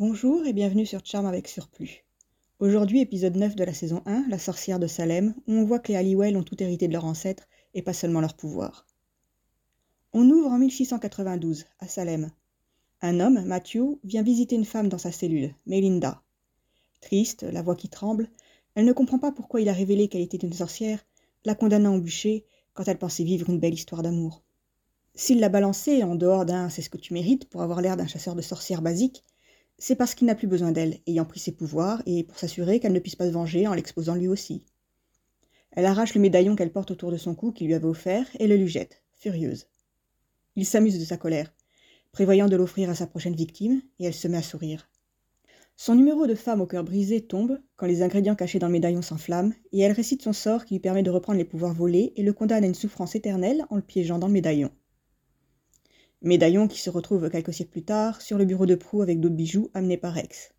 Bonjour et bienvenue sur Charme avec Surplus. Aujourd'hui, épisode 9 de la saison 1, La sorcière de Salem, où on voit que les Halliwell ont tout hérité de leur ancêtre et pas seulement leur pouvoir. On ouvre en 1692, à Salem. Un homme, Matthew, vient visiter une femme dans sa cellule, Melinda. Triste, la voix qui tremble, elle ne comprend pas pourquoi il a révélé qu'elle était une sorcière, la condamnant au bûcher quand elle pensait vivre une belle histoire d'amour. S'il l'a balancée en dehors d'un c'est ce que tu mérites pour avoir l'air d'un chasseur de sorcières basique, c'est parce qu'il n'a plus besoin d'elle, ayant pris ses pouvoirs, et pour s'assurer qu'elle ne puisse pas se venger en l'exposant lui aussi. Elle arrache le médaillon qu'elle porte autour de son cou qu'il lui avait offert et le lui jette, furieuse. Il s'amuse de sa colère, prévoyant de l'offrir à sa prochaine victime, et elle se met à sourire. Son numéro de femme au cœur brisé tombe quand les ingrédients cachés dans le médaillon s'enflamment, et elle récite son sort qui lui permet de reprendre les pouvoirs volés et le condamne à une souffrance éternelle en le piégeant dans le médaillon. Médaillon qui se retrouve quelques siècles plus tard sur le bureau de proue avec d'autres bijoux amenés par Rex.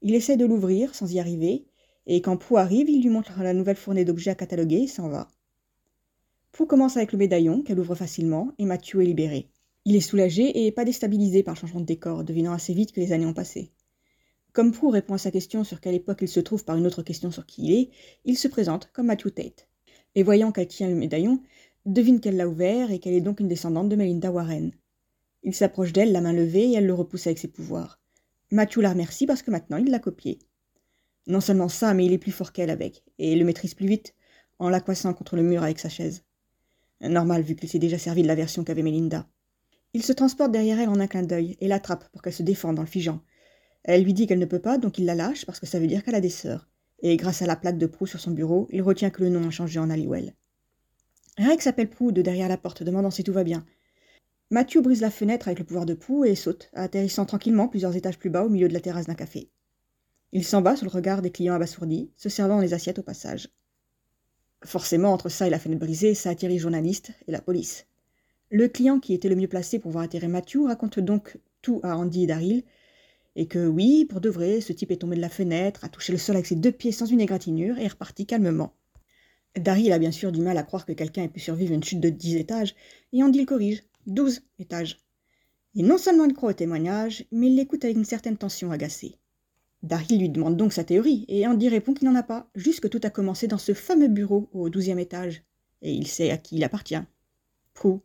Il essaie de l'ouvrir sans y arriver, et quand Prou arrive, il lui montre la nouvelle fournée d'objets à cataloguer et s'en va. Prou commence avec le médaillon, qu'elle ouvre facilement, et Mathieu est libéré. Il est soulagé et pas déstabilisé par le changement de décor, devinant assez vite que les années ont passé. Comme Prou répond à sa question sur quelle époque il se trouve par une autre question sur qui il est, il se présente comme Matthew Tate. Et voyant qu'elle tient le médaillon, devine qu'elle l'a ouvert et qu'elle est donc une descendante de Melinda Warren. Il s'approche d'elle, la main levée, et elle le repousse avec ses pouvoirs. Matthew la remercie parce que maintenant il l'a copié. Non seulement ça, mais il est plus fort qu'elle avec, et le maîtrise plus vite, en l'accoissant contre le mur avec sa chaise. Normal, vu qu'il s'est déjà servi de la version qu'avait Melinda. Il se transporte derrière elle en un clin d'œil, et l'attrape pour qu'elle se défende en le figeant. Elle lui dit qu'elle ne peut pas, donc il la lâche parce que ça veut dire qu'elle a des sœurs. Et grâce à la plaque de proue sur son bureau, il retient que le nom a changé en Halliwell. Rex appelle Prou de derrière la porte, demandant si tout va bien. Mathieu brise la fenêtre avec le pouvoir de Prou et saute, atterrissant tranquillement plusieurs étages plus bas au milieu de la terrasse d'un café. Il s'en va sous le regard des clients abasourdis, se servant les assiettes au passage. Forcément, entre ça et la fenêtre brisée, ça attire les journalistes et la police. Le client qui était le mieux placé pour voir atterrir Mathieu raconte donc tout à Andy et Daryl, et que oui, pour de vrai, ce type est tombé de la fenêtre, a touché le sol avec ses deux pieds sans une égratignure et est reparti calmement. Daryl a bien sûr du mal à croire que quelqu'un ait pu survivre une chute de dix étages, et Andy le corrige. Douze étages. Et non seulement il croit au témoignage, mais il l'écoute avec une certaine tension agacée. Daryl lui demande donc sa théorie, et Andy répond qu'il n'en a pas, juste que tout a commencé dans ce fameux bureau au douzième étage. Et il sait à qui il appartient. Prou.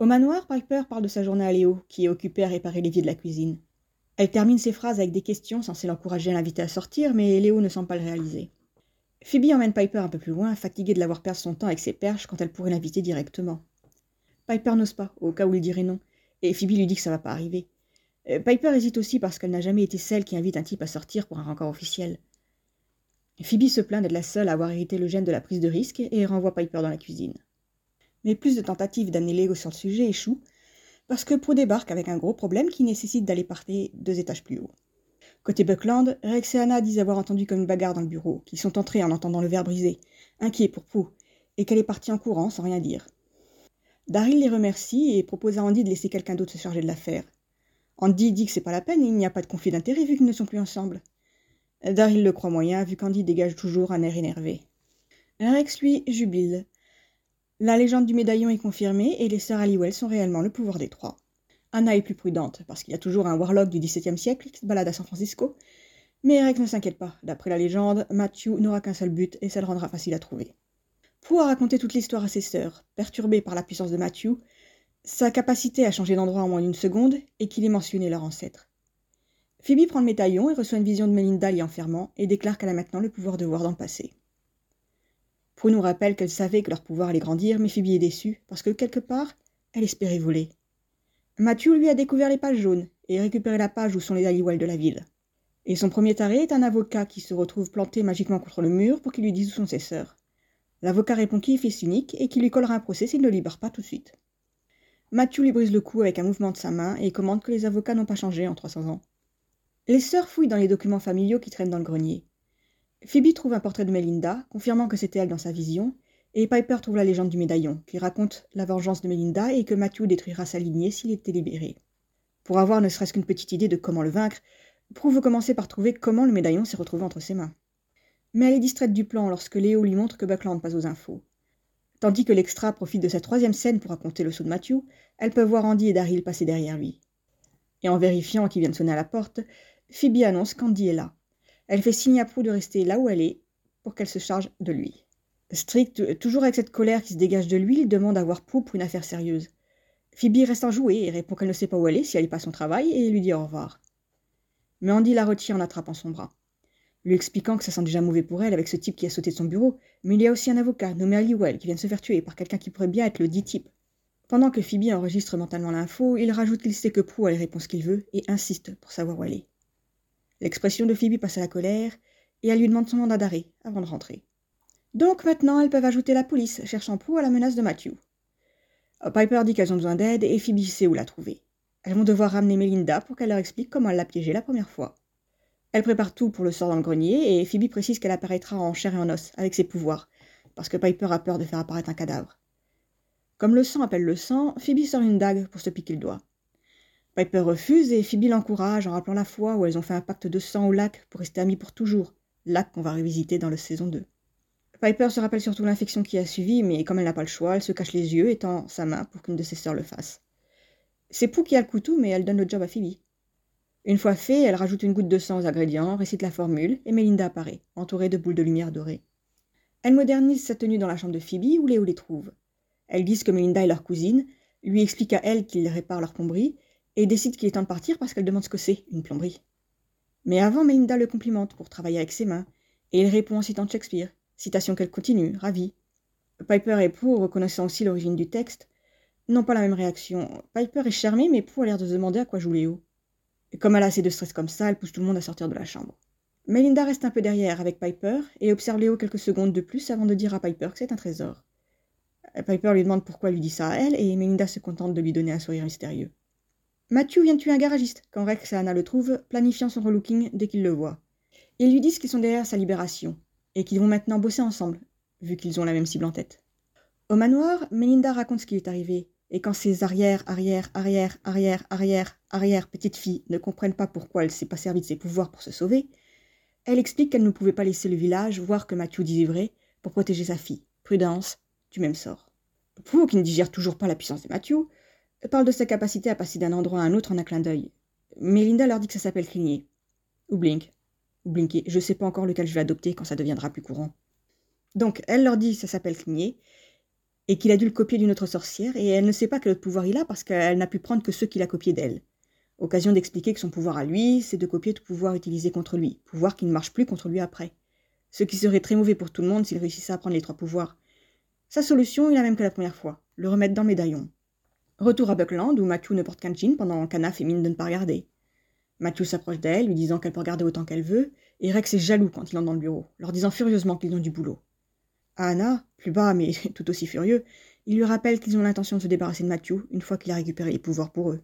Au manoir, Piper parle de sa journée à Léo, qui est occupé à réparer l'évier de la cuisine. Elle termine ses phrases avec des questions censées l'encourager à l'inviter à sortir, mais Léo ne semble pas le réaliser. Phoebe emmène Piper un peu plus loin, fatiguée de l'avoir perdu son temps avec ses perches quand elle pourrait l'inviter directement. Piper n'ose pas, au cas où il dirait non, et Phoebe lui dit que ça va pas arriver. Euh, Piper hésite aussi parce qu'elle n'a jamais été celle qui invite un type à sortir pour un rencard officiel. Phoebe se plaint d'être la seule à avoir hérité le gène de la prise de risque et renvoie Piper dans la cuisine. Mais plus de tentatives d'amener Léo sur le sujet échouent, parce que Pro débarque avec un gros problème qui nécessite d'aller partir deux étages plus haut. Côté Buckland, Rex et Anna disent avoir entendu comme une bagarre dans le bureau, qu'ils sont entrés en entendant le verre brisé, inquiets pour Pou, et qu'elle est partie en courant sans rien dire. Daryl les remercie et propose à Andy de laisser quelqu'un d'autre se charger de l'affaire. Andy dit que c'est pas la peine, il n'y a pas de conflit d'intérêt vu qu'ils ne sont plus ensemble. Daryl le croit moyen, vu qu'Andy dégage toujours un air énervé. Rex, lui, jubile. La légende du médaillon est confirmée et les sœurs Halliwell sont réellement le pouvoir des trois. Anna est plus prudente, parce qu'il y a toujours un warlock du XVIIe siècle qui se balade à San Francisco. Mais Eric ne s'inquiète pas. D'après la légende, Matthew n'aura qu'un seul but et ça le rendra facile à trouver. Pour raconter toute l'histoire à ses sœurs, perturbées par la puissance de Matthew, sa capacité à changer d'endroit en moins d'une seconde et qu'il ait mentionné leur ancêtre. Phoebe prend le médaillon et reçoit une vision de Melinda l'y enfermant et déclare qu'elle a maintenant le pouvoir de voir dans le passé. Prue nous rappelle qu'elle savait que leur pouvoir allait grandir, mais Phoebe est déçue parce que quelque part, elle espérait voler. Mathieu lui a découvert les pages jaunes et récupéré la page où sont les Halliwell de la ville. Et son premier taré est un avocat qui se retrouve planté magiquement contre le mur pour qu'il lui dise où sont ses sœurs. L'avocat répond qu'il est fils unique et qu'il lui collera un procès s'il ne le libère pas tout de suite. Mathieu lui brise le cou avec un mouvement de sa main et commande que les avocats n'ont pas changé en 300 ans. Les sœurs fouillent dans les documents familiaux qui traînent dans le grenier. Phoebe trouve un portrait de Melinda, confirmant que c'était elle dans sa vision, et Piper trouve la légende du médaillon, qui raconte la vengeance de Melinda et que Matthew détruira sa lignée s'il était libéré. Pour avoir ne serait-ce qu'une petite idée de comment le vaincre, Prue veut commencer par trouver comment le médaillon s'est retrouvé entre ses mains. Mais elle est distraite du plan lorsque Léo lui montre que Buckland passe aux infos. Tandis que l'extra profite de sa troisième scène pour raconter le saut de Matthew, elle peut voir Andy et Daryl passer derrière lui. Et en vérifiant qu'il vient de sonner à la porte, Phoebe annonce qu'Andy est là. Elle fait signe à Prue de rester là où elle est pour qu'elle se charge de lui. Strict, toujours avec cette colère qui se dégage de lui, il demande à voir Prue pour une affaire sérieuse. Phoebe reste enjouée et répond qu'elle ne sait pas où elle est si elle n'est pas à son travail et lui dit au revoir. Mais Andy la retient en attrapant son bras, lui expliquant que ça sent déjà mauvais pour elle avec ce type qui a sauté de son bureau, mais il y a aussi un avocat nommé Halliwell qui vient de se faire tuer par quelqu'un qui pourrait bien être le dit type. Pendant que Phoebe enregistre mentalement l'info, il rajoute qu'il sait que Prue a les réponses qu'il veut et insiste pour savoir où est. L'expression de Phoebe passe à la colère et elle lui demande son mandat d'arrêt avant de rentrer. Donc maintenant, elles peuvent ajouter la police, cherchant Prue à la menace de Matthew. Piper dit qu'elles ont besoin d'aide et Phoebe sait où la trouver. Elles vont devoir ramener Melinda pour qu'elle leur explique comment elle l'a piégée la première fois. Elle prépare tout pour le sort dans le grenier et Phoebe précise qu'elle apparaîtra en chair et en os avec ses pouvoirs, parce que Piper a peur de faire apparaître un cadavre. Comme le sang appelle le sang, Phoebe sort une dague pour se piquer le doigt. Piper refuse et Phoebe l'encourage en rappelant la fois où elles ont fait un pacte de sang au lac pour rester amies pour toujours, lac qu'on va revisiter dans la saison 2. Piper se rappelle surtout l'infection qui a suivi, mais comme elle n'a pas le choix, elle se cache les yeux et tend sa main pour qu'une de ses sœurs le fasse. C'est Pou qui a le couteau, mais elle donne le job à Phoebe. Une fois fait, elle rajoute une goutte de sang aux ingrédients, récite la formule, et Melinda apparaît, entourée de boules de lumière dorées. Elle modernise sa tenue dans la chambre de Phoebe, où Léo les trouve. Elles disent que Melinda est leur cousine, lui explique à elle qu'il répare leur plomberie, et décide qu'il est temps de partir parce qu'elle demande ce que c'est, une plomberie. Mais avant, Melinda le complimente pour travailler avec ses mains, et il répond en citant Shakespeare, citation qu'elle continue, ravie. Piper et Prue, reconnaissant aussi l'origine du texte, n'ont pas la même réaction. Piper est charmée, mais Prue a l'air de se demander à quoi joue Léo. Et comme elle a assez de stress comme ça, elle pousse tout le monde à sortir de la chambre. Melinda reste un peu derrière avec Piper et observe Léo quelques secondes de plus avant de dire à Piper que c'est un trésor. Piper lui demande pourquoi elle lui dit ça à elle et Melinda se contente de lui donner un sourire mystérieux. Matthew vient tuer un garagiste quand Rex et Anna le trouvent, planifiant son relooking dès qu'ils le voient. Ils lui disent qu'ils sont derrière sa libération et qu'ils vont maintenant bosser ensemble, vu qu'ils ont la même cible en tête. Au manoir, Melinda raconte ce qui est arrivé et quand ses arrière, arrière, arrière, arrière, arrière, arrière petites filles ne comprennent pas pourquoi elle s'est pas servie de ses pouvoirs pour se sauver, elle explique qu'elle ne pouvait pas laisser le village voir que Matthew disait vrai pour protéger sa fille. Prudence, du même sort. Pour qui ne digère toujours pas la puissance de Matthew, parle de sa capacité à passer d'un endroit à un autre en un clin d'œil. Mais Linda leur dit que ça s'appelle cligner. Ou blink. Ou blinker. Je sais pas encore lequel je vais adopter quand ça deviendra plus courant. Donc, elle leur dit que ça s'appelle cligner, et qu'il a dû le copier d'une autre sorcière, et elle ne sait pas quel autre pouvoir il a parce qu'elle n'a pu prendre que ceux qu'il a copiés d'elle. Occasion d'expliquer que son pouvoir à lui, c'est de copier tout pouvoir utilisé contre lui, pouvoir qui ne marche plus contre lui après. Ce qui serait très mauvais pour tout le monde s'il réussissait à prendre les trois pouvoirs. Sa solution est la même que la première fois, le remettre dans le médaillon. Retour à Buckland où Matthew ne porte qu'un jean pendant qu'Anna fait mine de ne pas regarder. Matthew s'approche d'elle, lui disant qu'elle peut regarder autant qu'elle veut, et Rex est jaloux quand il entre dans le bureau, leur disant furieusement qu'ils ont du boulot. À Anna, plus bas mais tout aussi furieux, il lui rappelle qu'ils ont l'intention de se débarrasser de Matthew une fois qu'il a récupéré les pouvoirs pour eux.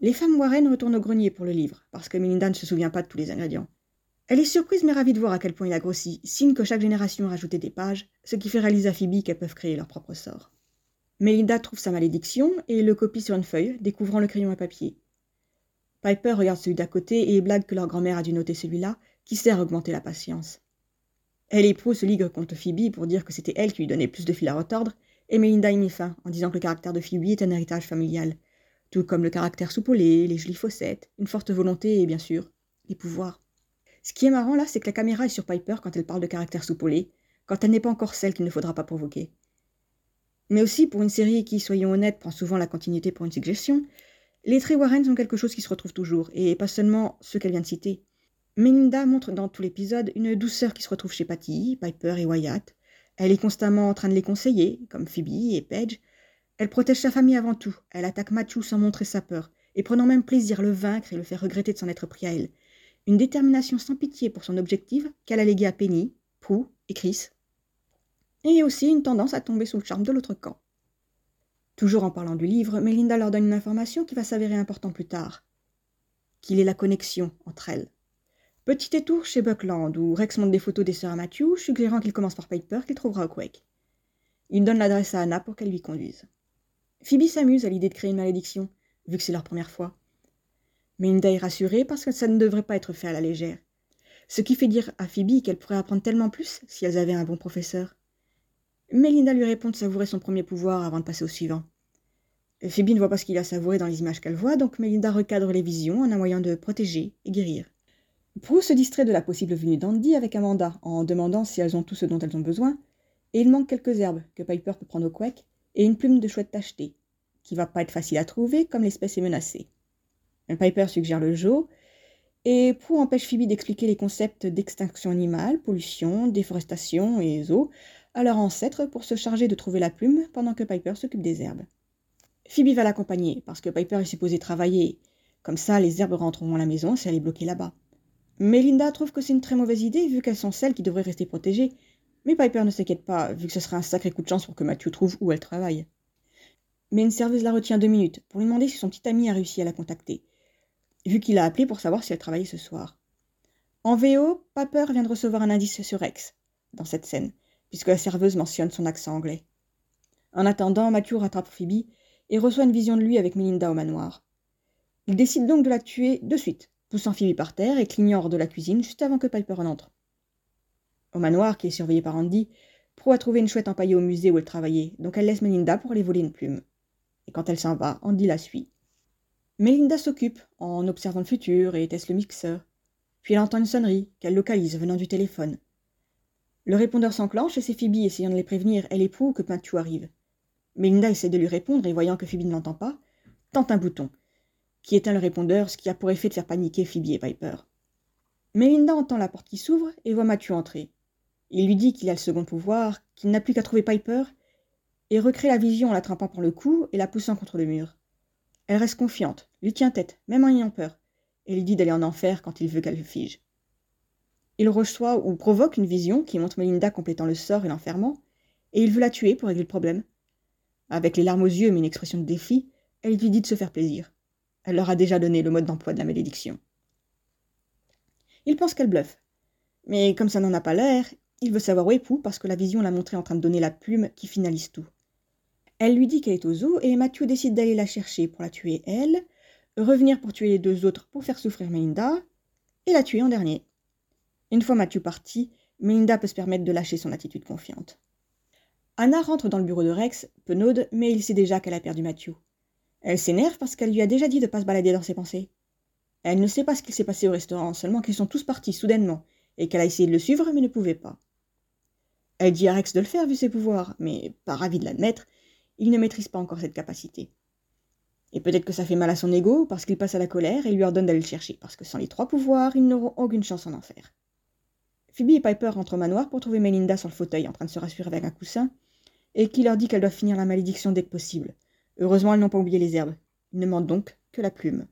Les femmes Warren retournent au grenier pour le livre, parce que Melinda ne se souvient pas de tous les ingrédients. Elle est surprise mais ravie de voir à quel point il a grossi, signe que chaque génération a rajouté des pages, ce qui fait réaliser à Phoebe qu'elles peuvent créer leur propre sort. Melinda trouve sa malédiction et le copie sur une feuille, découvrant le crayon à papier. Piper regarde celui d'à côté et blague que leur grand-mère a dû noter celui-là, qui sert à augmenter la patience. Elle et Prue se liguent contre Phoebe pour dire que c'était elle qui lui donnait plus de fil à retordre, et Melinda y mit fin en disant que le caractère de Phoebe est un héritage familial, tout comme le caractère soupolé, les jolies fossettes, une forte volonté et bien sûr, les pouvoirs. Ce qui est marrant là, c'est que la caméra est sur Piper quand elle parle de caractère soupolé, quand elle n'est pas encore celle qu'il ne faudra pas provoquer. Mais aussi, pour une série qui, soyons honnêtes, prend souvent la continuité pour une suggestion, les traits Warren sont quelque chose qui se retrouve toujours, et pas seulement ceux qu'elle vient de citer. Melinda montre dans tout l'épisode une douceur qui se retrouve chez Patty, Piper et Wyatt. Elle est constamment en train de les conseiller, comme Phoebe et Paige. Elle protège sa famille avant tout. Elle attaque Matthew sans montrer sa peur, et prenant même plaisir le vaincre et le faire regretter de s'en être pris à elle. Une détermination sans pitié pour son objectif qu'elle a légué à Penny, Prue et Chris. Et aussi une tendance à tomber sous le charme de l'autre camp. Toujours en parlant du livre, Melinda leur donne une information qui va s'avérer importante plus tard. Qu'il est la connexion entre elles. Petit détour chez Buckland, où Rex montre des photos des sœurs à Matthew, suggérant qu'il commence par Piper qu'il trouvera au Quake. Il donne l'adresse à Anna pour qu'elle lui conduise. Phoebe s'amuse à l'idée de créer une malédiction, vu que c'est leur première fois. Mais Linda est rassurée parce que ça ne devrait pas être fait à la légère. Ce qui fait dire à Phoebe qu'elle pourrait apprendre tellement plus si elles avaient un bon professeur. Mais Linda lui répond de savourer son premier pouvoir avant de passer au suivant. Phoebe ne voit pas ce qu'il a savouré dans les images qu'elle voit, donc Melinda recadre les visions en un moyen de protéger et guérir. Prue se distrait de la possible venue d'Andy avec Amanda en demandant si elles ont tout ce dont elles ont besoin, et il manque quelques herbes que Piper peut prendre au couec et une plume de chouette tachetée, qui va pas être facile à trouver comme l'espèce est menacée. Piper suggère le Jo, et Prue empêche Phoebe d'expliquer les concepts d'extinction animale, pollution, déforestation et zoo à leur ancêtre pour se charger de trouver la plume pendant que Piper s'occupe des herbes. Phoebe va l'accompagner parce que Piper est supposé travailler. Comme ça, les herbes rentreront à la maison si elle est bloquée là-bas. Mais Linda trouve que c'est une très mauvaise idée vu qu'elles sont celles qui devraient rester protégées. Mais Piper ne s'inquiète pas vu que ce serait un sacré coup de chance pour que Matthew trouve où elle travaille. Mais une serveuse la retient deux minutes pour lui demander si son petit ami a réussi à la contacter, vu qu'il a appelé pour savoir si elle travaillait ce soir. En VO, Piper vient de recevoir un indice sur Rex dans cette scène, puisque la serveuse mentionne son accent anglais. En attendant, Matthew rattrape Phoebe et reçoit une vision de lui avec Melinda au manoir. Il décide donc de la tuer de suite, poussant Phoebe par terre et clignant hors de la cuisine juste avant que Piper en. Au manoir, qui est surveillé par Andy, Pro a trouvé une chouette empaillée au musée où elle travaillait, donc elle laisse Melinda pour aller voler une plume. Et quand elle s'en va, Andy la suit. Melinda s'occupe, en observant le futur et teste le mixeur. Puis elle entend une sonnerie, qu'elle localise venant du téléphone. Le répondeur s'enclenche et c'est Phoebe essayant de les prévenir, elle et Prue, que Pintu arrive? Melinda essaie de lui répondre et voyant que Phoebe ne l'entend pas, tente un bouton, qui éteint le répondeur, ce qui a pour effet de faire paniquer Phoebe et Piper. Melinda entend la porte qui s'ouvre et voit Mathieu entrer. Il lui dit qu'il a le second pouvoir, qu'il n'a plus qu'à trouver Piper, et recrée la vision en l'attrapant par le cou et la poussant contre le mur. Elle reste confiante, lui tient tête, même en ayant peur, et lui dit d'aller en enfer quand il veut qu'elle le fige. Il reçoit ou provoque une vision qui montre Melinda complétant le sort et l'enfermant, et il veut la tuer pour régler le problème. Avec les larmes aux yeux mais une expression de défi, elle lui dit de se faire plaisir. Elle leur a déjà donné le mode d'emploi de la malédiction. Il pense qu'elle bluffe. Mais comme ça n'en a pas l'air, il veut savoir où est Pou parce que la vision l'a montré en train de donner la plume qui finalise tout. Elle lui dit qu'elle est au zoo et Mathieu décide d'aller la chercher pour la tuer elle, revenir pour tuer les deux autres pour faire souffrir Melinda, et la tuer en dernier. Une fois Mathieu parti, Melinda peut se permettre de lâcher son attitude confiante. Anna rentre dans le bureau de Rex, penaude, mais il sait déjà qu'elle a perdu Mathieu. Elle s'énerve parce qu'elle lui a déjà dit de ne pas se balader dans ses pensées. Elle ne sait pas ce qu'il s'est passé au restaurant, seulement qu'ils sont tous partis soudainement, et qu'elle a essayé de le suivre mais ne pouvait pas. Elle dit à Rex de le faire vu ses pouvoirs, mais, pas ravi de l'admettre, il ne maîtrise pas encore cette capacité. Et peut-être que ça fait mal à son ego, parce qu'il passe à la colère et lui ordonne d'aller le chercher, parce que sans les trois pouvoirs, ils n'auront aucune chance en enfer. Phoebe et Piper rentrent au manoir pour trouver Melinda sur le fauteuil en train de se rassurer avec un coussin, et qui leur dit qu'elle doit finir la malédiction dès que possible. Heureusement, elles n'ont pas oublié les herbes. Il ne manque donc que la plume.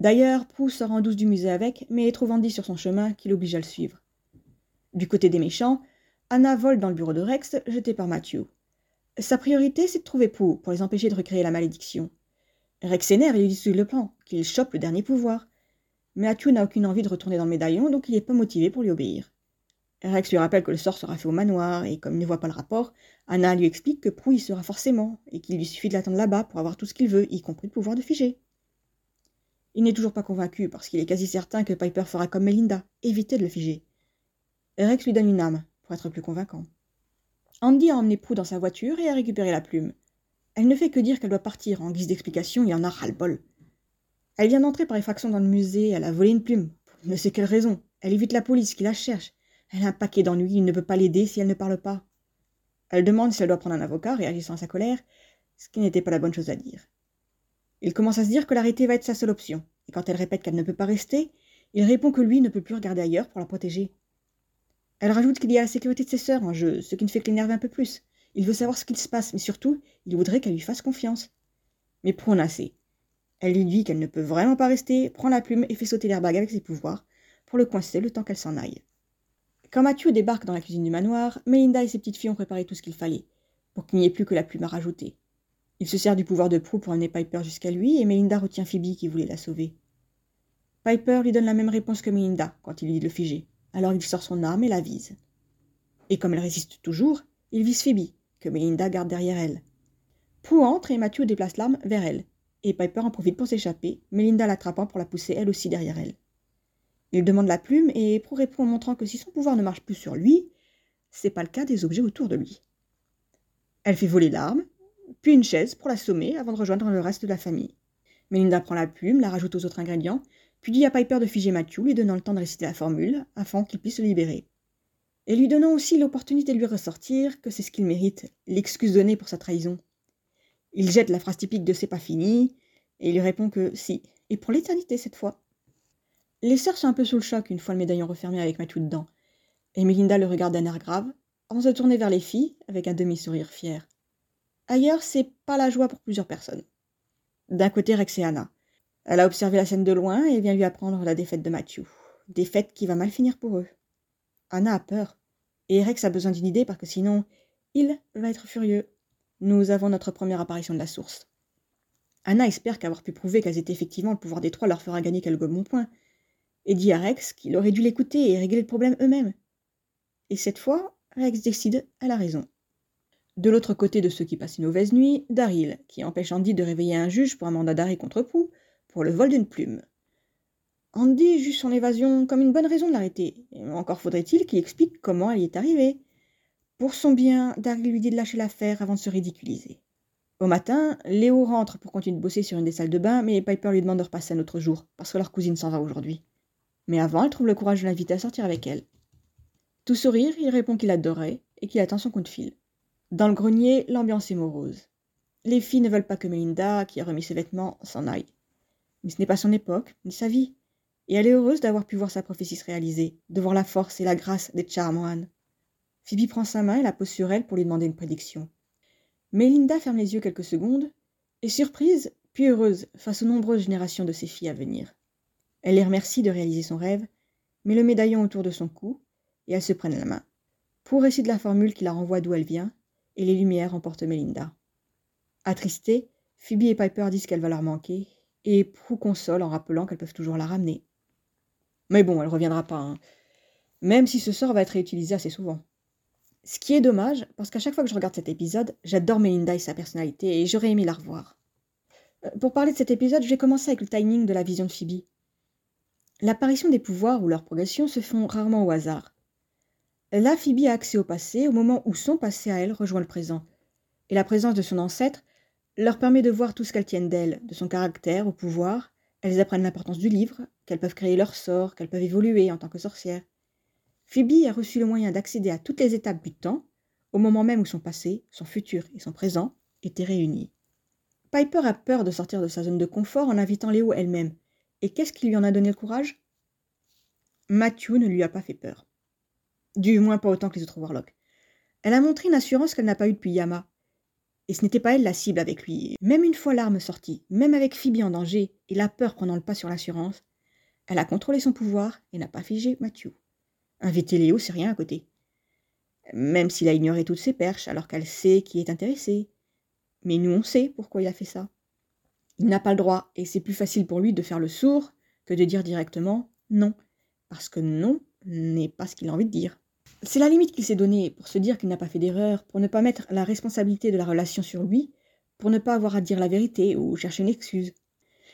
D'ailleurs, Prue sort en douce du musée avec, mais trouve Andy sur son chemin qui l'oblige à le suivre. Du côté des méchants, Anna vole dans le bureau de Rex, jeté par Matthew. Sa priorité, c'est de trouver Prue pour les empêcher de recréer la malédiction. Rex s'énerve et lui dit le plan, qu'il chope le dernier pouvoir. Mais n'a aucune envie de retourner dans le médaillon, donc il n'est pas motivé pour lui obéir. Rex lui rappelle que le sort sera fait au manoir, et comme il ne voit pas le rapport, Anna lui explique que Prue y sera forcément, et qu'il lui suffit de l'attendre là-bas pour avoir tout ce qu'il veut, y compris le pouvoir de figer. Il n'est toujours pas convaincu, parce qu'il est quasi certain que Piper fera comme Melinda, éviter de le figer. Rex lui donne une âme, pour être plus convaincant. Andy a emmené Prue dans sa voiture et a récupéré la plume. Elle ne fait que dire qu'elle doit partir, en guise d'explication, il en a ras-le-bol. Elle vient d'entrer par effraction dans le musée, elle a volé une plume. Pour ne sait quelle raison. Elle évite la police qui la cherche, elle a un paquet d'ennuis, il ne peut pas l'aider si elle ne parle pas. Elle demande si elle doit prendre un avocat, réagissant à sa colère, ce qui n'était pas la bonne chose à dire. Il commence à se dire que l'arrêter va être sa seule option, et quand elle répète qu'elle ne peut pas rester, il répond que lui ne peut plus regarder ailleurs pour la protéger. Elle rajoute qu'il y a la sécurité de ses sœurs en jeu, ce qui ne fait que l'énerver un peu plus. Il veut savoir ce qu'il se passe, mais surtout, il voudrait qu'elle lui fasse confiance. Mais prône assez. Elle lui dit qu'elle ne peut vraiment pas rester, prend la plume et fait sauter l'airbag avec ses pouvoirs, pour le coincer le temps qu'elle s'en aille. Quand Mathieu débarque dans la cuisine du manoir, Melinda et ses petites filles ont préparé tout ce qu'il fallait, pour qu'il n'y ait plus que la plume à rajouter. Il se sert du pouvoir de proue pour amener Piper jusqu'à lui, et Melinda retient Phoebe qui voulait la sauver. Piper lui donne la même réponse que Melinda quand il lui dit de le figer. Alors il sort son arme et la vise. Et comme elle résiste toujours, il vise Phoebe, que Melinda garde derrière elle. Prue entre et Mathieu déplace l'arme vers elle, et Piper en profite pour s'échapper, Melinda l'attrapant pour la pousser elle aussi derrière elle. Il demande la plume et Prue répond en montrant que si son pouvoir ne marche plus sur lui, c'est pas le cas des objets autour de lui. Elle fait voler l'arme, puis une chaise pour l'assommer avant de rejoindre le reste de la famille. Melinda prend la plume, la rajoute aux autres ingrédients, puis dit à Piper de figer Matthew, lui donnant le temps de réciter la formule, afin qu'il puisse se libérer. Et lui donnant aussi l'opportunité de lui ressortir que c'est ce qu'il mérite, l'excuse donnée pour sa trahison. Il jette la phrase typique de c'est pas fini, et il lui répond que si, et pour l'éternité cette fois. Les sœurs sont un peu sous le choc une fois le médaillon refermé avec Matthew dedans, et Melinda le regarde d'un air grave, avant de se tourner vers les filles avec un demi-sourire fier. Ailleurs, c'est pas la joie pour plusieurs personnes. D'un côté, Rex et Anna. Elle a observé la scène de loin et vient lui apprendre la défaite de Matthew. Défaite qui va mal finir pour eux. Anna a peur. Et Rex a besoin d'une idée parce que sinon, il va être furieux. Nous avons notre première apparition de la source. Anna espère qu'avoir pu prouver qu'elles étaient effectivement le pouvoir des trois leur fera gagner quelques bons points, et dit à Rex qu'il aurait dû l'écouter et régler le problème eux-mêmes. Et cette fois, Rex décide, elle a raison. De l'autre côté de ceux qui passent une mauvaise nuit, Daryl, qui empêche Andy de réveiller un juge pour un mandat d'arrêt contre Prou, pour le vol d'une plume. Andy juge son évasion comme une bonne raison de l'arrêter, encore faudrait-il qu'il explique comment elle y est arrivée. Pour son bien, Daryl lui dit de lâcher l'affaire avant de se ridiculiser. Au matin, Léo rentre pour continuer de bosser sur une des salles de bain, mais Piper lui demande de repasser un autre jour, parce que leur cousine s'en va aujourd'hui. Mais avant, elle trouve le courage de l'inviter à sortir avec elle. Tout sourire, il répond qu'il adorait et qu'il attend son coup de fil. Dans le grenier, l'ambiance est morose. Les filles ne veulent pas que Melinda, qui a remis ses vêtements, s'en aille. Mais ce n'est pas son époque, ni sa vie. Et elle est heureuse d'avoir pu voir sa prophétie se réaliser, de voir la force et la grâce des Charmoine. Phoebe prend sa main et la pose sur elle pour lui demander une prédiction. Melinda ferme les yeux quelques secondes, est surprise, puis heureuse face aux nombreuses générations de ses filles à venir. Elle les remercie de réaliser son rêve, met le médaillon autour de son cou, et elles se prennent la main. Pour de la formule qui la renvoie d'où elle vient, et les lumières emportent Melinda. Attristées, Phoebe et Piper disent qu'elle va leur manquer, et Prue console en rappelant qu'elles peuvent toujours la ramener. Mais bon, elle reviendra pas, hein. même si ce sort va être réutilisé assez souvent. Ce qui est dommage, parce qu'à chaque fois que je regarde cet épisode, j'adore Melinda et sa personnalité, et j'aurais aimé la revoir. Euh, pour parler de cet épisode, je vais commencer avec le timing de la vision de Phoebe. L'apparition des pouvoirs ou leur progression se font rarement au hasard. Là, Phoebe a accès au passé au moment où son passé à elle rejoint le présent. Et la présence de son ancêtre leur permet de voir tout ce qu'elles tiennent d'elle, de son caractère, au pouvoir. Elles apprennent l'importance du livre, qu'elles peuvent créer leur sort, qu'elles peuvent évoluer en tant que sorcières. Phoebe a reçu le moyen d'accéder à toutes les étapes du temps, au moment même où son passé, son futur et son présent étaient réunis. Piper a peur de sortir de sa zone de confort en invitant Léo elle-même. Et qu'est-ce qui lui en a donné le courage? Matthew ne lui a pas fait peur. Du moins pas autant que les autres Warlocks. Elle a montré une assurance qu'elle n'a pas eue depuis Yama. Et ce n'était pas elle la cible avec lui. Même une fois l'arme sortie, même avec Phoebe en danger et la peur prenant le pas sur l'assurance, elle a contrôlé son pouvoir et n'a pas figé Matthew. Inviter Léo, c'est rien à côté. Même s'il a ignoré toutes ses perches alors qu'elle sait qui est intéressé. Mais nous, on sait pourquoi il a fait ça. Il n'a pas le droit, et c'est plus facile pour lui de faire le sourd que de dire directement non. Parce que non n'est pas ce qu'il a envie de dire. C'est la limite qu'il s'est donnée pour se dire qu'il n'a pas fait d'erreur, pour ne pas mettre la responsabilité de la relation sur lui, pour ne pas avoir à dire la vérité ou chercher une excuse.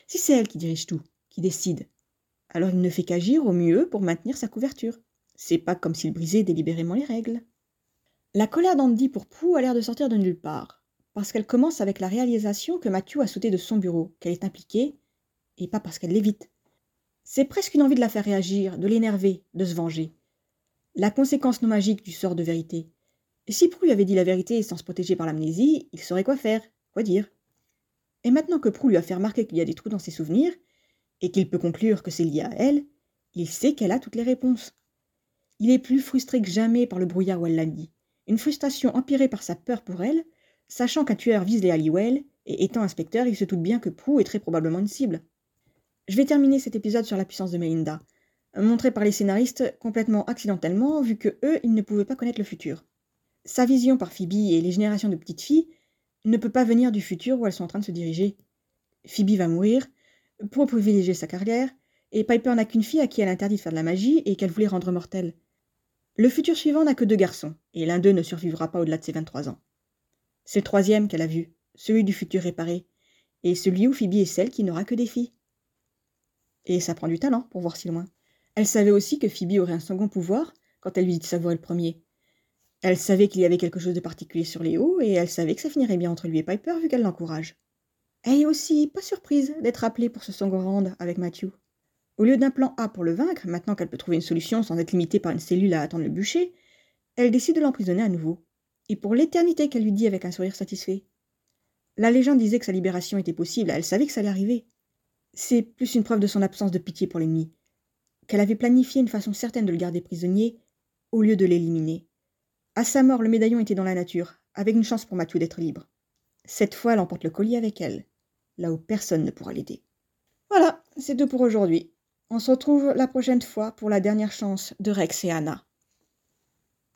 Si c'est elle qui dirige tout, qui décide, alors il ne fait qu'agir au mieux pour maintenir sa couverture. C'est pas comme s'il brisait délibérément les règles. La colère d'Andy pour Prue a l'air de sortir de nulle part, parce qu'elle commence avec la réalisation que Mathieu a sauté de son bureau, qu'elle est impliquée, et pas parce qu'elle l'évite. C'est presque une envie de la faire réagir, de l'énerver, de se venger la conséquence non magique du sort de vérité. Et si Prue avait dit la vérité sans se protéger par l'amnésie, il saurait quoi faire, quoi dire. Et maintenant que Prue lui a fait remarquer qu'il y a des trous dans ses souvenirs, et qu'il peut conclure que c'est lié à elle, il sait qu'elle a toutes les réponses. Il est plus frustré que jamais par le brouillard où elle l'a mis. Une frustration empirée par sa peur pour elle, sachant qu'un tueur vise les Halliwell, et étant inspecteur, il se doute bien que Prue est très probablement une cible. Je vais terminer cet épisode sur la puissance de Melinda, montré par les scénaristes complètement accidentellement, vu que eux, ils ne pouvaient pas connaître le futur. Sa vision par Phoebe et les générations de petites filles ne peut pas venir du futur où elles sont en train de se diriger. Phoebe va mourir pour privilégier sa carrière, et Piper n'a qu'une fille à qui elle interdit de faire de la magie et qu'elle voulait rendre mortelle. Le futur suivant n'a que deux garçons, et l'un d'eux ne survivra pas au-delà de ses 23 ans. C'est le troisième qu'elle a vu, celui du futur réparé, et celui où Phoebe est celle qui n'aura que des filles. Et ça prend du talent pour voir si loin. Elle savait aussi que Phoebe aurait un second pouvoir quand elle lui dit de savourer le premier. Elle savait qu'il y avait quelque chose de particulier sur Léo, et elle savait que ça finirait bien entre lui et Piper vu qu'elle l'encourage. Elle est aussi pas surprise d'être appelée pour ce Sangorand avec Matthew. Au lieu d'un plan A pour le vaincre, maintenant qu'elle peut trouver une solution sans être limitée par une cellule à attendre le bûcher, elle décide de l'emprisonner à nouveau. Et pour l'éternité qu'elle lui dit avec un sourire satisfait. La légende disait que sa libération était possible, elle savait que ça allait arriver. C'est plus une preuve de son absence de pitié pour l'ennemi, qu'elle avait planifié une façon certaine de le garder prisonnier, au lieu de l'éliminer. À sa mort, le médaillon était dans la nature, avec une chance pour Mathieu d'être libre. Cette fois, elle emporte le collier avec elle, là où personne ne pourra l'aider. Voilà, c'est tout pour aujourd'hui. On se retrouve la prochaine fois pour la dernière chance de Rex et Anna.